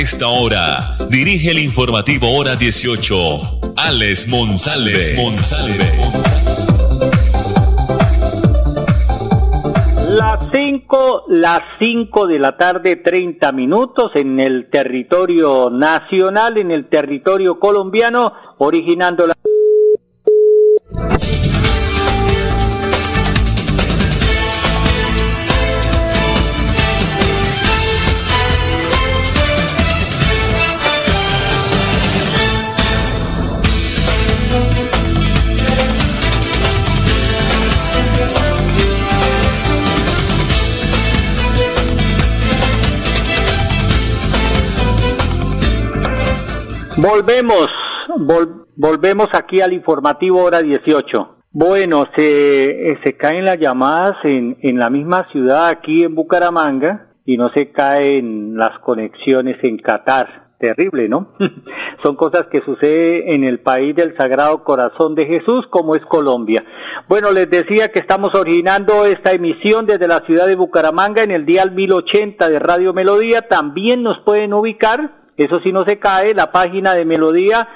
Esta hora, dirige el informativo Hora 18, Alex. Monsalve. Las 5, las 5 de la tarde, 30 minutos en el territorio nacional, en el territorio colombiano, originando la... Volvemos, volvemos aquí al informativo hora 18. Bueno, se, eh, se caen las llamadas en, en la misma ciudad aquí en Bucaramanga y no se caen las conexiones en Qatar. Terrible, ¿no? Son cosas que suceden en el país del Sagrado Corazón de Jesús, como es Colombia. Bueno, les decía que estamos originando esta emisión desde la ciudad de Bucaramanga en el día 1080 de Radio Melodía. También nos pueden ubicar eso sí no se cae, la página de Melodía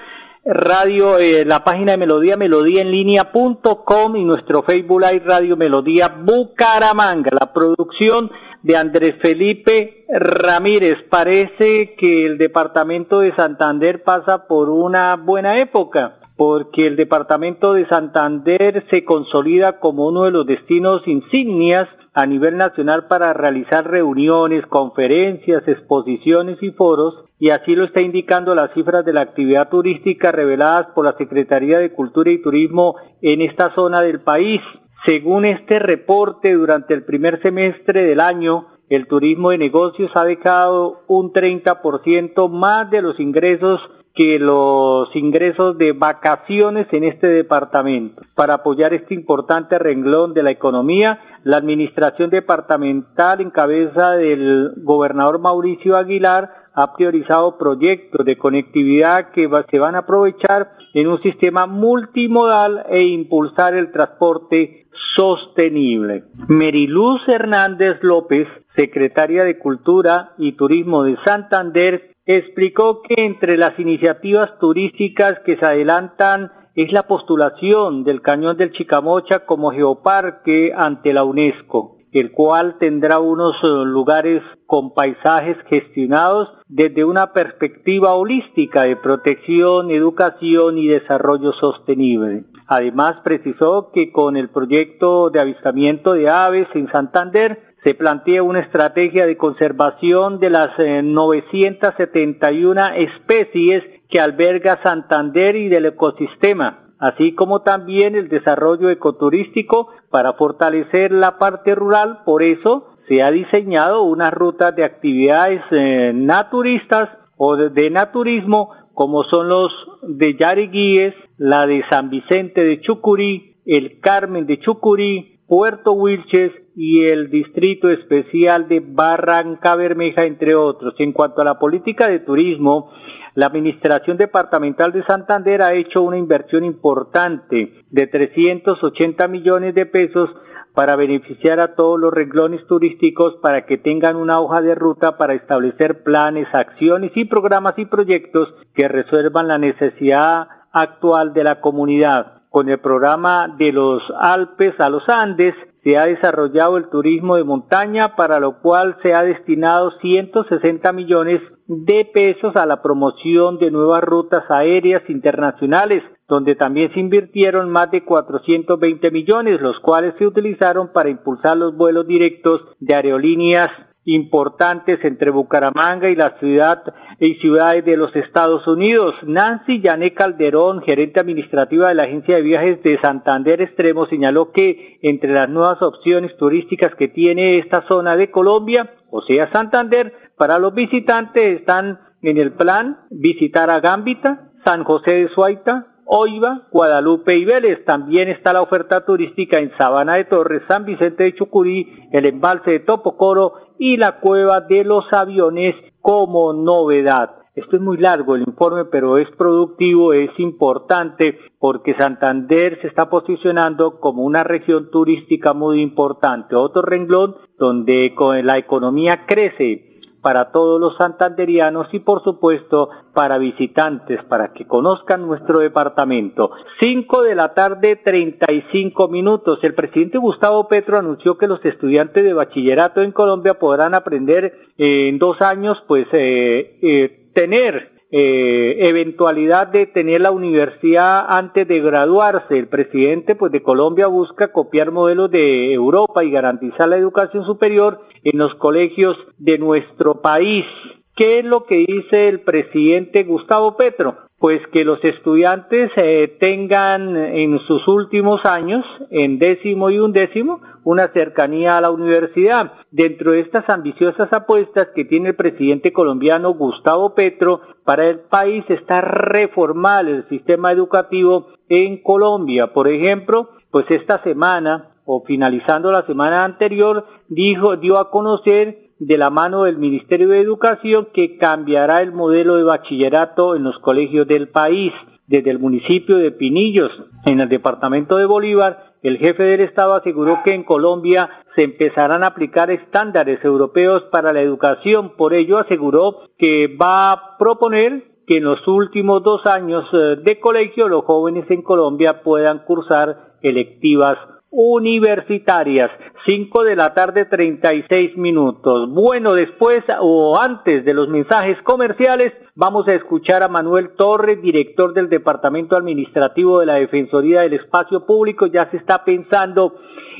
Radio, eh, la página de Melodía, melodía en línea.com y nuestro Facebook Live Radio Melodía Bucaramanga, la producción de Andrés Felipe Ramírez. Parece que el departamento de Santander pasa por una buena época porque el departamento de Santander se consolida como uno de los destinos insignias a nivel nacional para realizar reuniones, conferencias, exposiciones y foros, y así lo está indicando las cifras de la actividad turística reveladas por la Secretaría de Cultura y Turismo en esta zona del país. Según este reporte, durante el primer semestre del año, el turismo de negocios ha dejado un 30% más de los ingresos que los ingresos de vacaciones en este departamento. Para apoyar este importante renglón de la economía, la administración departamental en cabeza del gobernador Mauricio Aguilar ha priorizado proyectos de conectividad que se van a aprovechar en un sistema multimodal e impulsar el transporte sostenible. Meriluz Hernández López, secretaria de Cultura y Turismo de Santander, explicó que entre las iniciativas turísticas que se adelantan es la postulación del Cañón del Chicamocha como geoparque ante la UNESCO, el cual tendrá unos eh, lugares con paisajes gestionados desde una perspectiva holística de protección, educación y desarrollo sostenible. Además, precisó que con el proyecto de avistamiento de aves en Santander se plantea una estrategia de conservación de las 971 eh, especies que alberga Santander y del ecosistema, así como también el desarrollo ecoturístico para fortalecer la parte rural. Por eso se ha diseñado una ruta de actividades eh, naturistas o de, naturismo como son los de Yariguíes, la de San Vicente de Chucurí, el Carmen de Chucurí, Puerto Wilches y el Distrito Especial de Barranca Bermeja, entre otros. En cuanto a la política de turismo, la Administración Departamental de Santander ha hecho una inversión importante de 380 millones de pesos para beneficiar a todos los renglones turísticos para que tengan una hoja de ruta para establecer planes, acciones y programas y proyectos que resuelvan la necesidad actual de la comunidad. Con el programa de los Alpes a los Andes, se ha desarrollado el turismo de montaña, para lo cual se ha destinado 160 millones de pesos a la promoción de nuevas rutas aéreas internacionales, donde también se invirtieron más de 420 millones, los cuales se utilizaron para impulsar los vuelos directos de aerolíneas importantes entre Bucaramanga y la ciudad y ciudades de los Estados Unidos. Nancy Yané Calderón, gerente administrativa de la Agencia de Viajes de Santander Extremo, señaló que entre las nuevas opciones turísticas que tiene esta zona de Colombia, o sea Santander, para los visitantes están en el plan visitar a Gámbita, San José de Suaita, Oiva, Guadalupe y Vélez. También está la oferta turística en Sabana de Torres, San Vicente de Chucurí, el embalse de Topocoro y la cueva de los aviones como novedad. Esto es muy largo el informe, pero es productivo, es importante porque Santander se está posicionando como una región turística muy importante. Otro renglón donde la economía crece para todos los santanderianos y por supuesto para visitantes, para que conozcan nuestro departamento. Cinco de la tarde, treinta y cinco minutos. El presidente Gustavo Petro anunció que los estudiantes de bachillerato en Colombia podrán aprender en dos años, pues, eh, eh, tener eh, eventualidad de tener la universidad antes de graduarse. El presidente pues de Colombia busca copiar modelos de Europa y garantizar la educación superior en los colegios de nuestro país. ¿Qué es lo que dice el presidente Gustavo Petro? Pues que los estudiantes eh, tengan en sus últimos años, en décimo y undécimo, una cercanía a la universidad. Dentro de estas ambiciosas apuestas que tiene el presidente colombiano Gustavo Petro para el país está reformar el sistema educativo en Colombia. Por ejemplo, pues esta semana o finalizando la semana anterior dijo dio a conocer de la mano del Ministerio de Educación que cambiará el modelo de bachillerato en los colegios del país. Desde el municipio de Pinillos, en el departamento de Bolívar, el jefe del Estado aseguró que en Colombia se empezarán a aplicar estándares europeos para la educación. Por ello aseguró que va a proponer que en los últimos dos años eh, de colegio los jóvenes en Colombia puedan cursar electivas universitarias. 5 de la tarde 36 minutos. Bueno, después o antes de los mensajes comerciales, vamos a escuchar a Manuel Torres, director del Departamento Administrativo de la Defensoría del Espacio Público. Ya se está pensando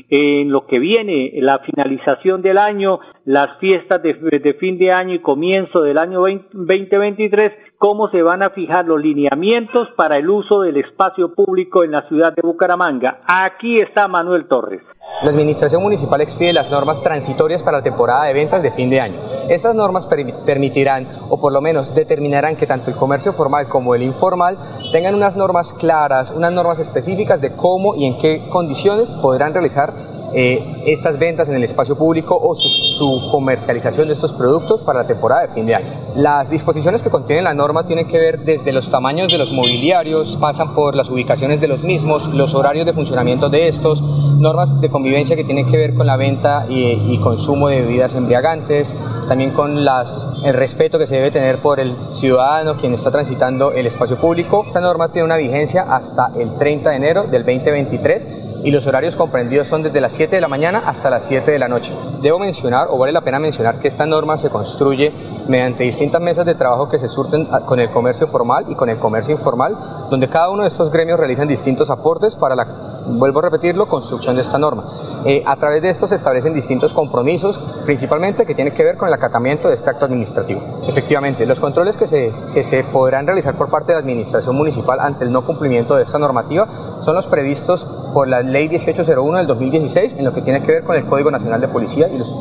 en lo que viene, la finalización del año, las fiestas de, fin de año y comienzo del año 2023, cómo se van a fijar los lineamientos para el uso del espacio público en la ciudad de Bucaramanga. Aquí está Manuel Torres. La Administración Municipal expide las normas transitorias para la temporada de ventas de fin de año. Estas normas permitirán, o por lo menos determinarán que tanto el comercio formal como el informal tengan unas normas claras, unas normas específicas de cómo y en qué condiciones podrán realizar eh, estas ventas en el espacio público o su, comercialización de estos productos para la temporada de fin de año. Las disposiciones que contiene la norma tienen que ver desde los tamaños de los mobiliarios, pasan por las ubicaciones de los mismos, los horarios de funcionamiento de estos, normas de convivencia que tienen que ver con la venta y, consumo de bebidas embriagantes, también con el respeto que se debe tener por el ciudadano quien está transitando el espacio público. Esta norma tiene una vigencia hasta el 30 de enero del 2023 y los horarios comprendidos son desde las 7 de la mañana hasta las 7 de la noche. Debo mencionar, o vale la pena mencionar, que esta norma se construye mediante distintas mesas de trabajo que se surten con el comercio formal y con el comercio informal, donde cada uno de estos gremios realizan distintos aportes para la vuelvo a repetirlo, construcción de esta norma. Eh, a través de esto se establecen distintos compromisos, principalmente que tienen que ver con el acatamiento de este acto administrativo. Efectivamente, los controles que se, que se podrán realizar por parte de la Administración Municipal ante el no cumplimiento de esta normativa son los previstos por la Ley 1801 del 2016 en lo que tiene que ver con el Código Nacional de Policía y los,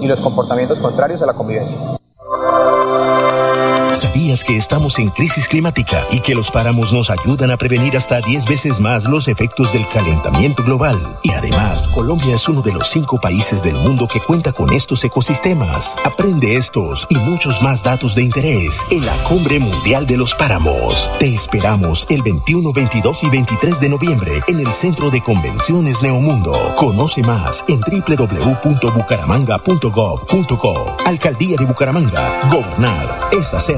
y los comportamientos contrarios a la convivencia. ¿Sabías que estamos en crisis climática y que los páramos nos ayudan a prevenir hasta 10 veces más los efectos del calentamiento global? Y además, Colombia es uno de los cinco países del mundo que cuenta con estos ecosistemas. Aprende estos y muchos más datos de interés en la Cumbre Mundial de los Páramos. Te esperamos el 21, 22 y 23 de noviembre en el Centro de Convenciones Neomundo. Conoce más en www.bucaramanga.gov.co. Alcaldía de Bucaramanga. Gobernar es hacer.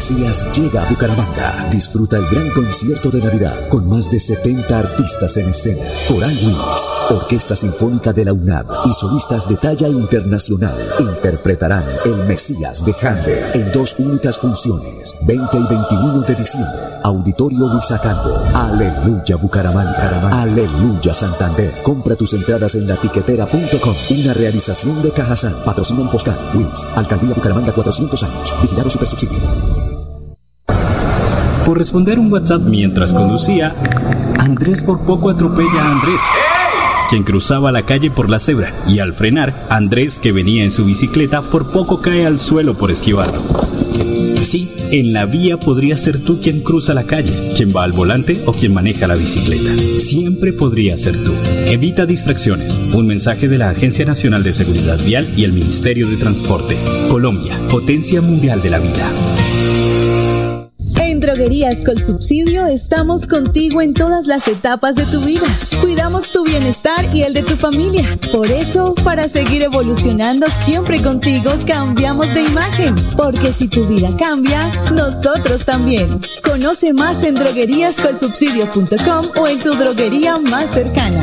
Mesías llega a Bucaramanga. Disfruta el gran concierto de Navidad con más de 70 artistas en escena. Coral Luis, Orquesta Sinfónica de la UNAM y solistas de talla internacional interpretarán El Mesías de Handel en dos únicas funciones, 20 y 21 de diciembre. Auditorio Luis Acampo. Aleluya Bucaramanga. Aleluya Santander. Compra tus entradas en latiquetera.com. Una realización de Cajazán. Patrocinan Foscal. Luis. Alcaldía Bucaramanga 400 años. Vigilado Supersubsidio. Por responder un WhatsApp mientras conducía, Andrés por poco atropella a Andrés. quien cruzaba la calle por la cebra, y al frenar, Andrés, que venía en su bicicleta, por poco cae al suelo por esquivarlo. Sí, en la vía podría ser tú quien cruza la calle, quien va al volante o quien maneja la bicicleta. Siempre podría ser tú. Evita distracciones. Un mensaje de la Agencia Nacional de Seguridad Vial y el Ministerio de Transporte. Colombia, potencia mundial de la vida. Droguerías con Subsidio estamos contigo en todas las etapas de tu vida. Cuidamos tu bienestar y el de tu familia. Por eso, para seguir evolucionando siempre contigo, cambiamos de imagen. Porque si tu vida cambia, nosotros también. Conoce más en drogueríascolsubsidio.com o en tu droguería más cercana.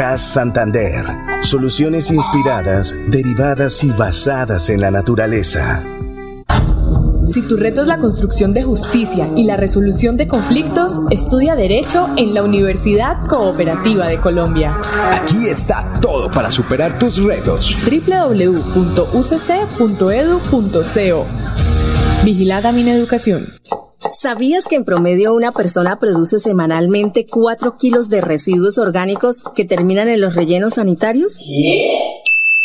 CAS Santander. Soluciones inspiradas, derivadas y basadas en la naturaleza. Si tu reto es la construcción de justicia y la resolución de conflictos, estudia Derecho en la Universidad Cooperativa de Colombia. Aquí está todo para superar tus retos. www.ucc.edu.co Vigilada Mineducación. ¿Sabías que en promedio una persona produce semanalmente 4 kilos de residuos orgánicos que terminan en los rellenos sanitarios?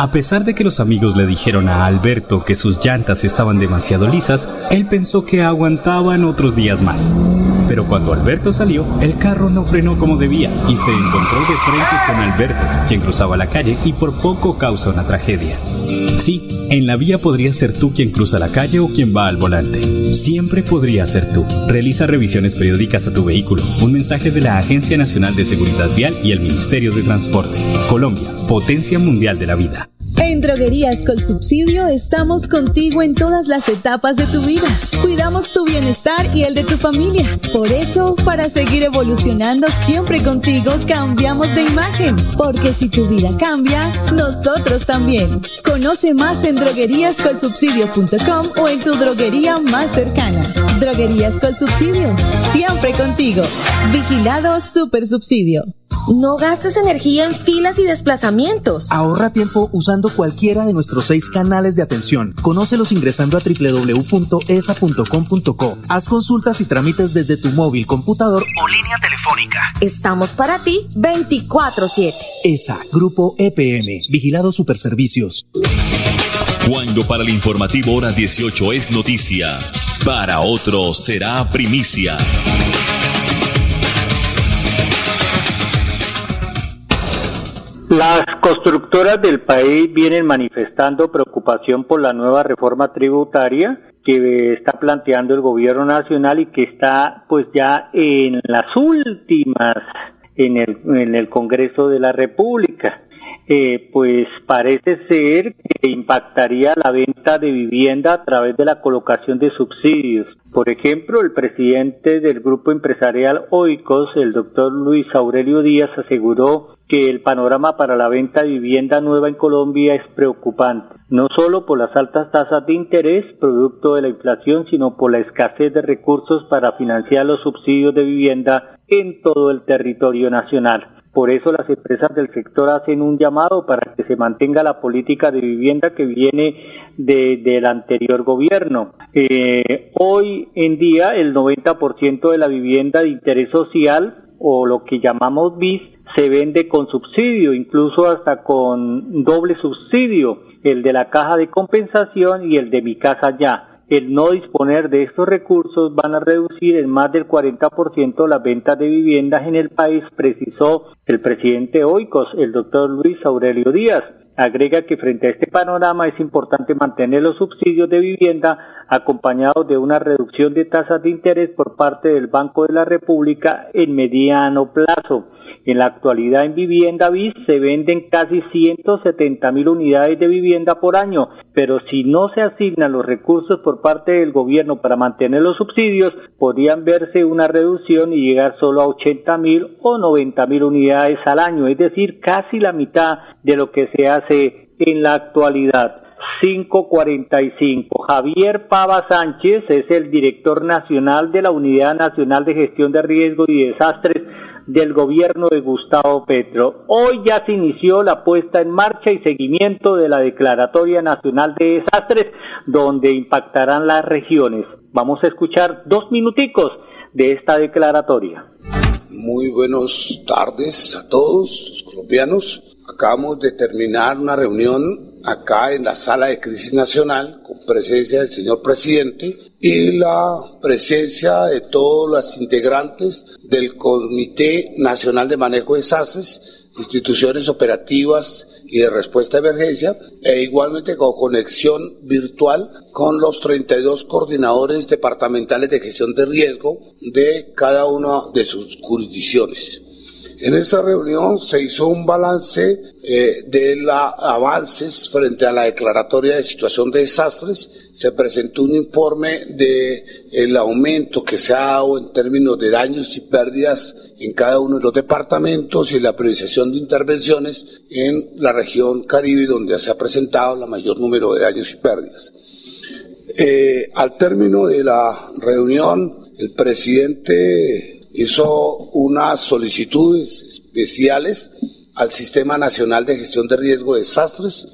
A pesar de que los amigos le dijeron a Alberto que sus llantas estaban demasiado lisas, él pensó que aguantaban otros días más. Pero cuando Alberto salió, el carro no frenó como debía y se encontró de frente con Alberto, quien cruzaba la calle y por poco causa una tragedia. Sí, en la vía podría ser tú quien cruza la calle o quien va al volante. Siempre podría ser tú. Realiza revisiones periódicas a tu vehículo. Un mensaje de la Agencia Nacional de Seguridad Vial y el Ministerio de Transporte. Colombia, potencia mundial de la vida. En Droguerías con Subsidio estamos contigo en todas las etapas de tu vida. Cuidamos tu bienestar y el de tu familia. Por eso, para seguir evolucionando siempre contigo, cambiamos de imagen. Porque si tu vida cambia, nosotros también. Conoce más en drogueríascolsubsidio.com o en tu droguería más cercana. Droguerías con Subsidio, siempre contigo. Vigilado Super Subsidio. No gastes energía en filas y desplazamientos. Ahorra tiempo usando cualquiera de nuestros seis canales de atención. Conócelos ingresando a www.esa.com.co. Haz consultas y trámites desde tu móvil, computador o línea telefónica. Estamos para ti 24-7. ESA, Grupo EPM, Vigilado Superservicios. Cuando para el informativo hora 18 es noticia, para otro será primicia. Las constructoras del país vienen manifestando preocupación por la nueva reforma tributaria que está planteando el gobierno nacional y que está pues ya en las últimas en el, en el Congreso de la República. Eh, pues parece ser que impactaría la venta de vivienda a través de la colocación de subsidios. Por ejemplo, el presidente del grupo empresarial OICOS, el doctor Luis Aurelio Díaz, aseguró que el panorama para la venta de vivienda nueva en Colombia es preocupante, no solo por las altas tasas de interés producto de la inflación, sino por la escasez de recursos para financiar los subsidios de vivienda en todo el territorio nacional. Por eso las empresas del sector hacen un llamado para que se mantenga la política de vivienda que viene de, del anterior gobierno. Eh, hoy en día el 90% de la vivienda de interés social o lo que llamamos BIS se vende con subsidio, incluso hasta con doble subsidio, el de la caja de compensación y el de mi casa ya. El no disponer de estos recursos van a reducir en más del 40% las ventas de viviendas en el país, precisó el presidente Oikos, el doctor Luis Aurelio Díaz. Agrega que frente a este panorama es importante mantener los subsidios de vivienda acompañados de una reducción de tasas de interés por parte del Banco de la República en mediano plazo. En la actualidad en vivienda BIS se venden casi 170 mil unidades de vivienda por año, pero si no se asignan los recursos por parte del gobierno para mantener los subsidios, podrían verse una reducción y llegar solo a 80 mil o 90 mil unidades al año, es decir, casi la mitad de lo que se hace en la actualidad. 545. Javier Pava Sánchez es el director nacional de la Unidad Nacional de Gestión de Riesgos y Desastres del gobierno de Gustavo Petro. Hoy ya se inició la puesta en marcha y seguimiento de la Declaratoria Nacional de Desastres, donde impactarán las regiones. Vamos a escuchar dos minuticos de esta declaratoria. Muy buenas tardes a todos los colombianos. Acabamos de terminar una reunión acá en la sala de crisis nacional con presencia del señor presidente y la presencia de todos los integrantes del Comité Nacional de Manejo de Desastres, instituciones operativas y de respuesta a emergencia, e igualmente con conexión virtual con los 32 coordinadores departamentales de gestión de riesgo de cada una de sus jurisdicciones. En esta reunión se hizo un balance eh, de los avances frente a la declaratoria de situación de desastres. Se presentó un informe de aumento que se ha dado en términos de daños y pérdidas en cada uno de los departamentos y la priorización de intervenciones en la región Caribe, donde se ha presentado la mayor número de daños y pérdidas. Eh, al término de la reunión, el presidente hizo unas solicitudes especiales al Sistema Nacional de Gestión de Riesgo de Desastres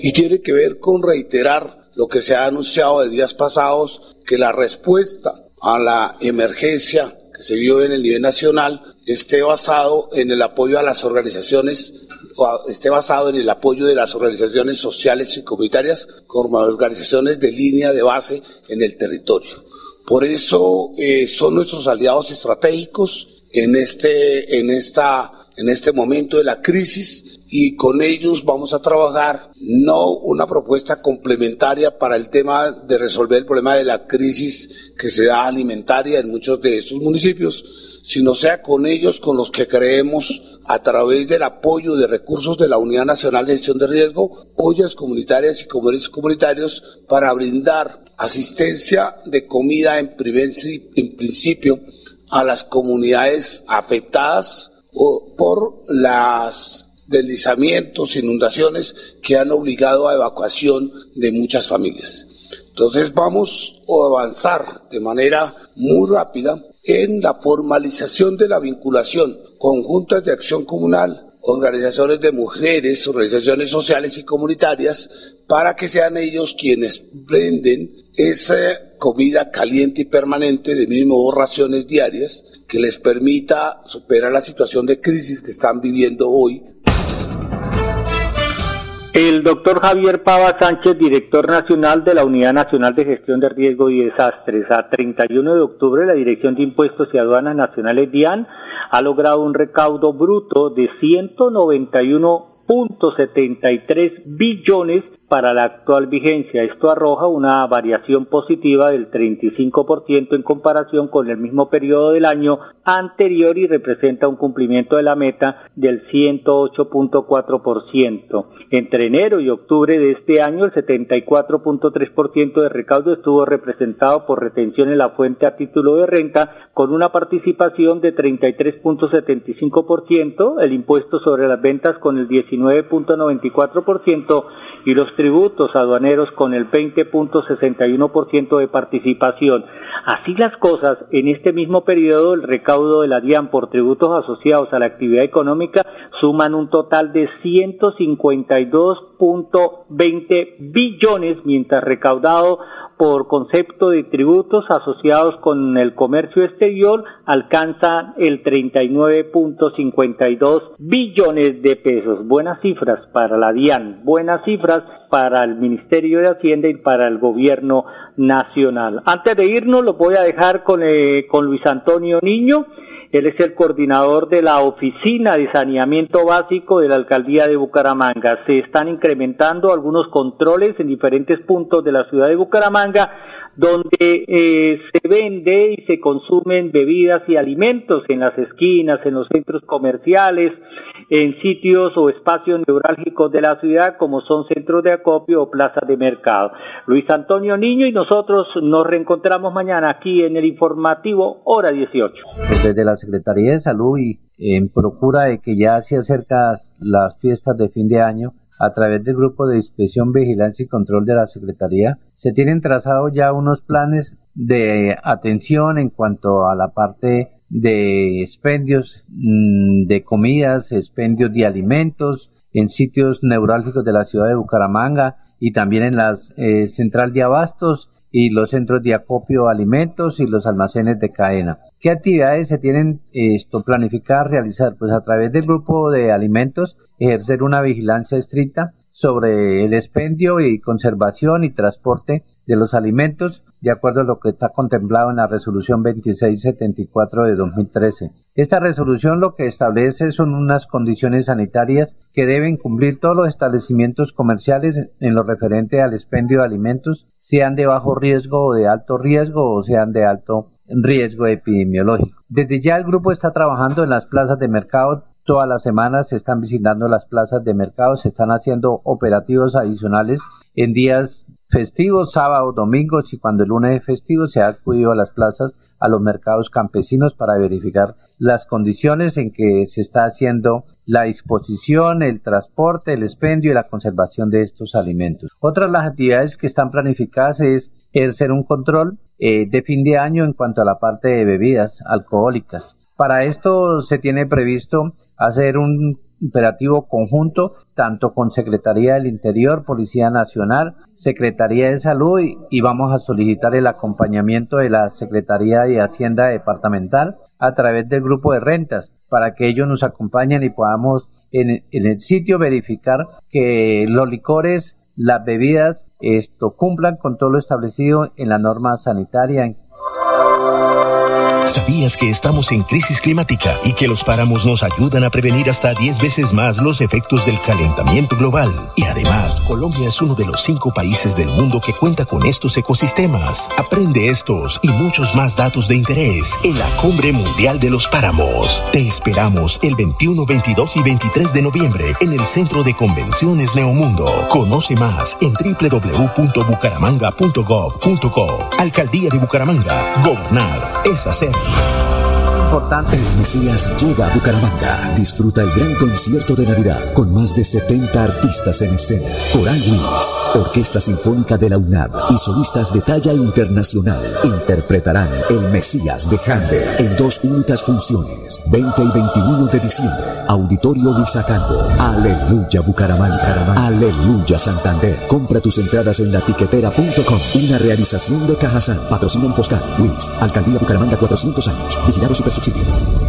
y tiene que ver con reiterar lo que se ha anunciado de días pasados, que la respuesta a la emergencia que se vio en el nivel nacional esté basado en el apoyo a las organizaciones esté basado en el apoyo de las organizaciones sociales y comunitarias como organizaciones de línea de base en el territorio. Por eso eh, son nuestros aliados estratégicos en este, en, esta, en este momento de la crisis y con ellos vamos a trabajar no una propuesta complementaria para el tema de resolver el problema de la crisis que se da alimentaria en muchos de estos municipios, sino sea con ellos con los que creemos a través del apoyo de recursos de la Unidad Nacional de Gestión de Riesgo, ollas comunitarias y comercios comunitarios para brindar asistencia de comida en, en principio a las comunidades afectadas por los deslizamientos, inundaciones que han obligado a evacuación de muchas familias. Entonces vamos a avanzar de manera muy rápida en la formalización de la vinculación conjuntas de acción comunal, organizaciones de mujeres, organizaciones sociales y comunitarias, para que sean ellos quienes prenden esa comida caliente y permanente de mínimo dos raciones diarias que les permita superar la situación de crisis que están viviendo hoy el doctor Javier Pava Sánchez, director nacional de la Unidad Nacional de Gestión de Riesgo y Desastres. A 31 de octubre, la Dirección de Impuestos y Aduanas Nacionales DIAN ha logrado un recaudo bruto de 191.73 billones para la actual vigencia. Esto arroja una variación positiva del 35% en comparación con el mismo periodo del año anterior y representa un cumplimiento de la meta del 108.4%. Entre enero y octubre de este año, el 74.3% de recaudo estuvo representado por retención en la fuente a título de renta, con una participación de 33.75%, el impuesto sobre las ventas con el 19.94% y los tributos aduaneros con el 20.61% de participación. Así las cosas, en este mismo periodo el recaudo de la DIAN por tributos asociados a la actividad económica suman un total de 152.20 billones, mientras recaudado por concepto de tributos asociados con el comercio exterior alcanza el 39.52 billones de pesos. Buenas cifras para la DIAN, buenas cifras para el Ministerio de Hacienda y para el Gobierno Nacional. Antes de irnos, lo voy a dejar con, eh, con Luis Antonio Niño. Él es el coordinador de la Oficina de Saneamiento Básico de la Alcaldía de Bucaramanga. Se están incrementando algunos controles en diferentes puntos de la ciudad de Bucaramanga donde eh, se vende y se consumen bebidas y alimentos en las esquinas, en los centros comerciales, en sitios o espacios neurálgicos de la ciudad como son centros de acopio o plazas de mercado. Luis Antonio Niño y nosotros nos reencontramos mañana aquí en el informativo Hora 18. Desde la Secretaría de Salud y en procura de que ya se acercan las fiestas de fin de año, a través del Grupo de Inspección, Vigilancia y Control de la Secretaría, se tienen trazados ya unos planes de atención en cuanto a la parte de expendios mm, de comidas, expendios de alimentos en sitios neurálgicos de la ciudad de Bucaramanga y también en la eh, central de abastos y los centros de acopio de alimentos y los almacenes de cadena. ¿Qué actividades se tienen esto planificadas realizar? Pues a través del grupo de alimentos ejercer una vigilancia estricta sobre el expendio y conservación y transporte de los alimentos de acuerdo a lo que está contemplado en la resolución 2674 de 2013. Esta resolución lo que establece son unas condiciones sanitarias que deben cumplir todos los establecimientos comerciales en lo referente al expendio de alimentos, sean de bajo riesgo o de alto riesgo o sean de alto riesgo epidemiológico. Desde ya el grupo está trabajando en las plazas de mercado. Todas las semanas se están visitando las plazas de mercado, se están haciendo operativos adicionales en días festivos, sábados, domingos y cuando el lunes es festivo se ha acudido a las plazas, a los mercados campesinos para verificar las condiciones en que se está haciendo la disposición, el transporte, el expendio y la conservación de estos alimentos. Otras las actividades que están planificadas es hacer un control eh, de fin de año en cuanto a la parte de bebidas alcohólicas. Para esto se tiene previsto hacer un operativo conjunto tanto con Secretaría del Interior, Policía Nacional, Secretaría de Salud y, vamos a solicitar el acompañamiento de la Secretaría de Hacienda Departamental a través del grupo de rentas para que ellos nos acompañen y podamos en el sitio verificar que los licores las bebidas esto cumplan con todo lo establecido en la norma sanitaria ¿Sabías que estamos en crisis climática y que los páramos nos ayudan a prevenir hasta 10 veces más los efectos del calentamiento global? Y además, Colombia es uno de los cinco países del mundo que cuenta con estos ecosistemas. Aprende estos y muchos más datos de interés en la Cumbre Mundial de los Páramos. Te esperamos el 21, 22 y 23 de noviembre en el Centro de Convenciones Neomundo. Conoce más en www.bucaramanga.gov.co. Alcaldía de Bucaramanga. Gobernar es hacer. oh Importante. El Mesías llega a Bucaramanga. Disfruta el gran concierto de Navidad con más de 70 artistas en escena. Coral Luis, Orquesta Sinfónica de la UNAB y solistas de talla internacional interpretarán El Mesías de Handel en dos únicas funciones, 20 y 21 de diciembre. Auditorio Luisa Calvo. Aleluya Bucaramanga. Aleluya Santander. Compra tus entradas en latiquetera.com. Una realización de Cajazán. Patrocina Foscal. Luis. Alcaldía Bucaramanga 400 años. Vigilado Super destiny.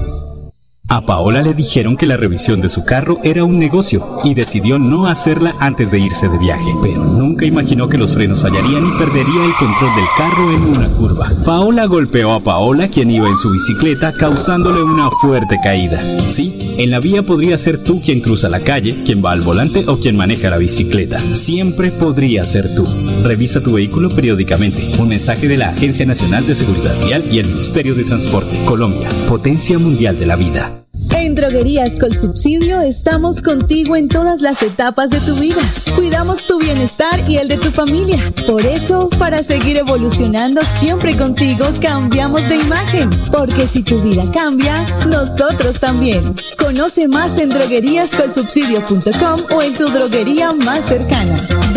A Paola le dijeron que la revisión de su carro era un negocio y decidió no hacerla antes de irse de viaje, pero nunca imaginó que los frenos fallarían y perdería el control del carro en una curva. Paola golpeó a Paola, quien iba en su bicicleta, causándole una fuerte caída. Sí, en la vía podría ser tú quien cruza la calle, quien va al volante o quien maneja la bicicleta. Siempre podría ser tú. Revisa tu vehículo periódicamente. Un mensaje de la Agencia Nacional de Seguridad Vial y el Ministerio de Transporte. Colombia, potencia mundial de la vida. En Droguerías con Subsidio estamos contigo en todas las etapas de tu vida. Cuidamos tu bienestar y el de tu familia. Por eso, para seguir evolucionando siempre contigo, cambiamos de imagen. Porque si tu vida cambia, nosotros también. Conoce más en drogueríascolsubsidio.com o en tu droguería más cercana.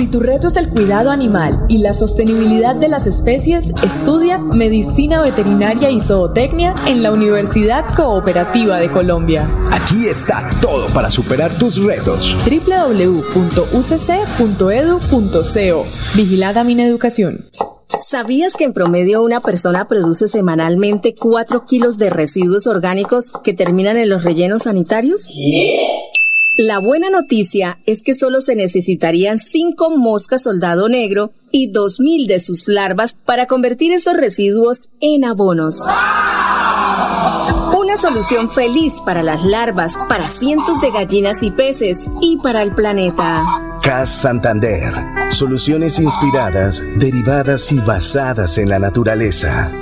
Si tu reto es el cuidado animal y la sostenibilidad de las especies, estudia Medicina Veterinaria y Zootecnia en la Universidad Cooperativa de Colombia. Aquí está todo para superar tus retos. www.ucc.edu.co Vigilada Mineducación. ¿Sabías que en promedio una persona produce semanalmente 4 kilos de residuos orgánicos que terminan en los rellenos sanitarios? La buena noticia es que solo se necesitarían 5 moscas soldado negro y 2.000 de sus larvas para convertir esos residuos en abonos. Una solución feliz para las larvas, para cientos de gallinas y peces y para el planeta. CAS Santander. Soluciones inspiradas, derivadas y basadas en la naturaleza.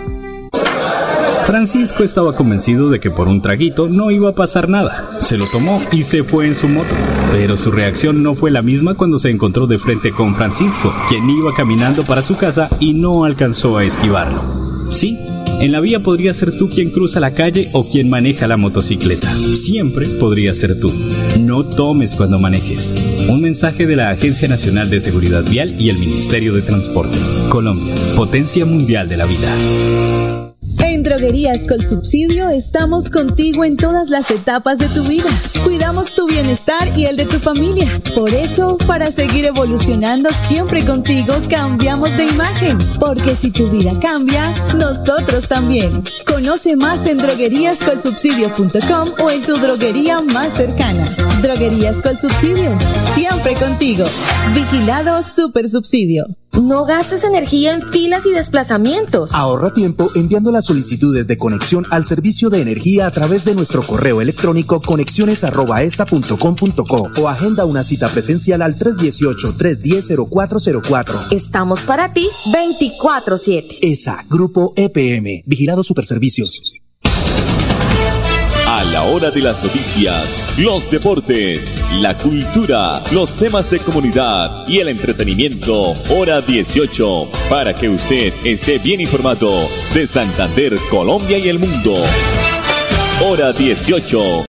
Francisco estaba convencido de que por un traguito no iba a pasar nada. Se lo tomó y se fue en su moto. Pero su reacción no fue la misma cuando se encontró de frente con Francisco, quien iba caminando para su casa y no alcanzó a esquivarlo. Sí, en la vía podría ser tú quien cruza la calle o quien maneja la motocicleta. Siempre podría ser tú. No tomes cuando manejes. Un mensaje de la Agencia Nacional de Seguridad Vial y el Ministerio de Transporte. Colombia, potencia mundial de la vida. En Droguerías con Subsidio estamos contigo en todas las etapas de tu vida. Cuidamos tu bienestar y el de tu familia. Por eso, para seguir evolucionando siempre contigo, cambiamos de imagen. Porque si tu vida cambia, nosotros también. Conoce más en drogueríascolsubsidio.com o en tu droguería más cercana. Droguerías con Subsidio, siempre contigo. Vigilado Super Subsidio. No gastes energía en filas y desplazamientos. Ahorra tiempo enviando las solicitudes de conexión al servicio de energía a través de nuestro correo electrónico conexiones@esa.com.co o agenda una cita presencial al 318-310-0404. Estamos para ti 24/7. ESA, Grupo EPM, Vigilado Superservicios. A la hora de las noticias, los deportes, la cultura, los temas de comunidad y el entretenimiento, hora 18, para que usted esté bien informado de Santander, Colombia y el mundo. Hora 18.